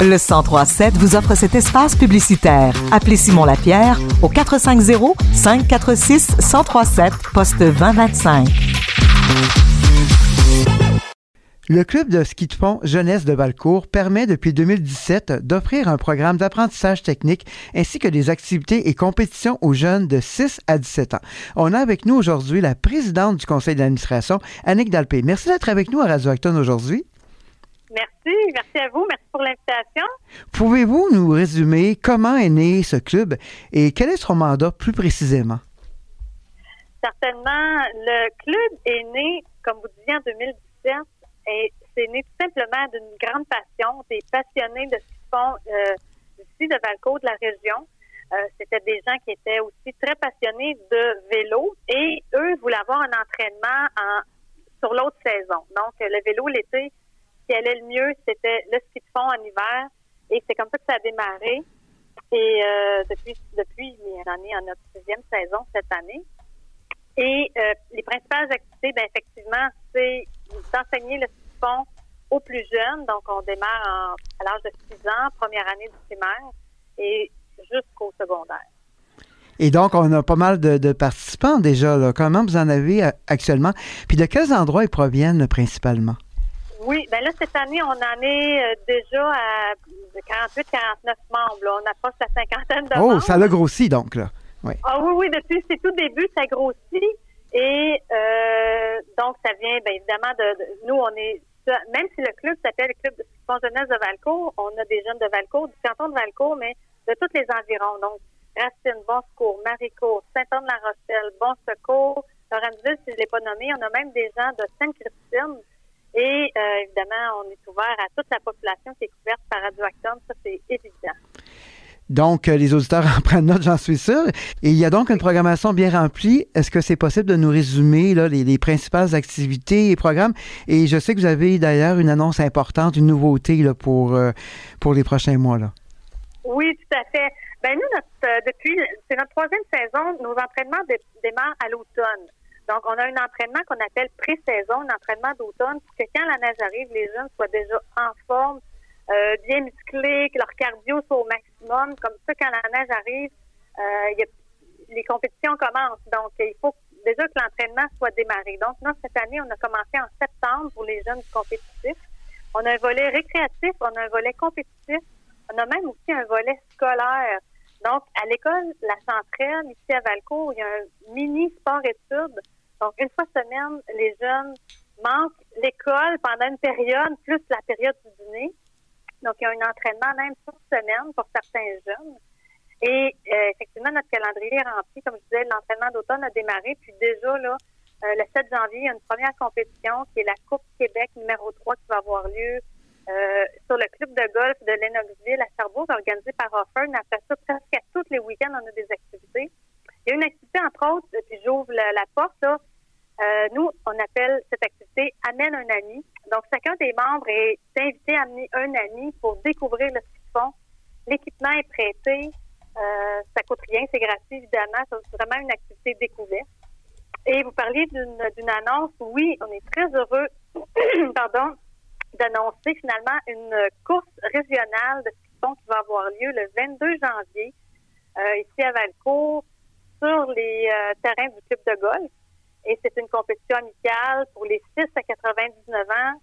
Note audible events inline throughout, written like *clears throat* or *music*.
Le 1037 vous offre cet espace publicitaire. Appelez Simon Lapierre au 450 546 1037 poste 2025. Le club de ski de fond Jeunesse de Valcourt permet depuis 2017 d'offrir un programme d'apprentissage technique ainsi que des activités et compétitions aux jeunes de 6 à 17 ans. On a avec nous aujourd'hui la présidente du conseil d'administration, Annick Dalpé. Merci d'être avec nous à Radio Acton aujourd'hui. Merci, merci à vous, merci pour l'invitation. Pouvez-vous nous résumer comment est né ce club et quel est son mandat plus précisément? Certainement, le club est né, comme vous disiez, en 2017 et c'est né tout simplement d'une grande passion des passionnés de ce qu'ils font euh, ici de Valco, de la région. Euh, C'était des gens qui étaient aussi très passionnés de vélo et eux voulaient avoir un entraînement en, sur l'autre saison. Donc, le vélo l'été, qui allait le mieux, c'était le ski de fond en hiver et c'est comme ça que ça a démarré. Et euh, depuis, depuis, on en en notre sixième saison cette année. Et euh, les principales activités, ben, effectivement, c'est d'enseigner le fond aux plus jeunes. Donc, on démarre à l'âge de 6 ans, première année du primaire, et jusqu'au secondaire. Et donc, on a pas mal de, participants déjà. Comment vous en avez euh, actuellement? Puis de quels endroits ils proviennent principalement? Oui, bien là, cette année, on en est euh, déjà à 48-49 membres. On approche la cinquantaine de membres. Oh, ça l'a grossi donc, là. Oui. Ah oui, oui, depuis c'est tout début, ça grossit. Et euh, donc, ça vient bien évidemment de, nous, on est même si le club s'appelle le club de ski jeunesse de Valcourt, on a des jeunes de Valcourt, du canton de Valcourt, mais de tous les environs. Donc, Racine, Bon Secours, Maricourt, Saint-Anne-la-Rochelle, Bon Secours, si je ne l'ai pas nommé, on a même des gens de Sainte-Christine. Et euh, évidemment, on est ouvert à toute la population qui est couverte par Radioactum. Ça, c'est évident. Donc, euh, les auditeurs en *laughs* prennent note, j'en suis sûr. Et il y a donc une programmation bien remplie. Est-ce que c'est possible de nous résumer là, les, principales activités et programmes? Et je sais que vous avez d'ailleurs une annonce importante, une nouveauté là, pour, euh, pour les prochains mois. Là. Oui, tout à fait. Ben nous, notre, euh, depuis, c'est notre troisième saison, nos entraînements démarrent à l'automne. Donc, on a un entraînement qu'on appelle pré-saison, un entraînement d'automne, pour que quand la neige arrive, les jeunes soient déjà en forme, euh, bien musclés, que leur cardio soit au maximum. Comme ça, quand la neige arrive, euh, les compétitions commencent. Donc, il faut déjà que l'entraînement soit démarré. Donc, nous, cette année, on a commencé en septembre pour les jeunes compétitifs. On a un volet récréatif, on a un volet compétitif, on a même aussi un volet scolaire. Donc, à l'école La Centraine, ici à Valcourt, il y a un mini sport-études. Donc, une fois semaine, les jeunes manquent l'école pendant une période, plus la période du dîner. Donc, il y a un entraînement même toute semaine pour certains jeunes. Et euh, effectivement, notre calendrier est rempli. Comme je disais, l'entraînement d'automne a démarré. Puis déjà, là, euh, le 7 janvier, il y a une première compétition qui est la Coupe Québec numéro 3 qui va avoir lieu euh, sur le club de golf de Lennoxville à Sherbrooke, organisé par Offern. Après ça, presque tous les week-ends, on a des activités. Il y a une activité, entre autres, puis j'ouvre la, porte, là, euh, nous, on appelle cette activité Amène un ami. Donc, chacun des membres est invité à amener un ami pour découvrir le fond. L'équipement est prêté. Euh, ça coûte rien, c'est gratuit, évidemment. C'est vraiment une activité découverte. Et vous parliez d'une annonce. Oui, on est très heureux, *clears throat* pardon, d'annoncer finalement une course régionale de ski qui va avoir lieu le 22 janvier euh, ici à Valcourt sur les euh, terrains du club de golf. Et c'est une compétition amicale pour les 6 à 99 ans.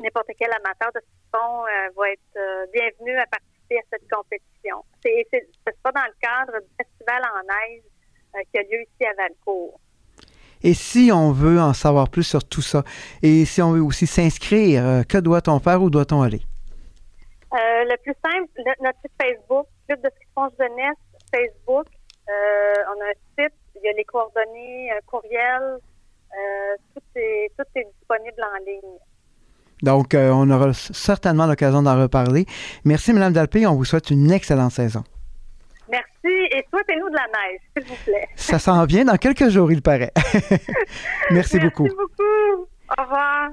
N'importe quel amateur de ski euh, va être euh, bienvenu à participer à cette compétition. C'est, pas dans le cadre du festival en neige euh, qui a lieu ici à Valcourt. Et si on veut en savoir plus sur tout ça, et si on veut aussi s'inscrire, que doit-on faire ou doit-on aller? le plus simple, notre site Facebook, Club de ski jeunesse, Facebook. on a un il y a les coordonnées, un courriel, euh, tout, est, tout est disponible en ligne. Donc, euh, on aura certainement l'occasion d'en reparler. Merci, Mme Dalpé. On vous souhaite une excellente saison. Merci et souhaitez-nous de la neige, s'il vous plaît. *laughs* Ça s'en vient dans quelques jours, il paraît. *laughs* Merci beaucoup. Merci beaucoup. Au revoir.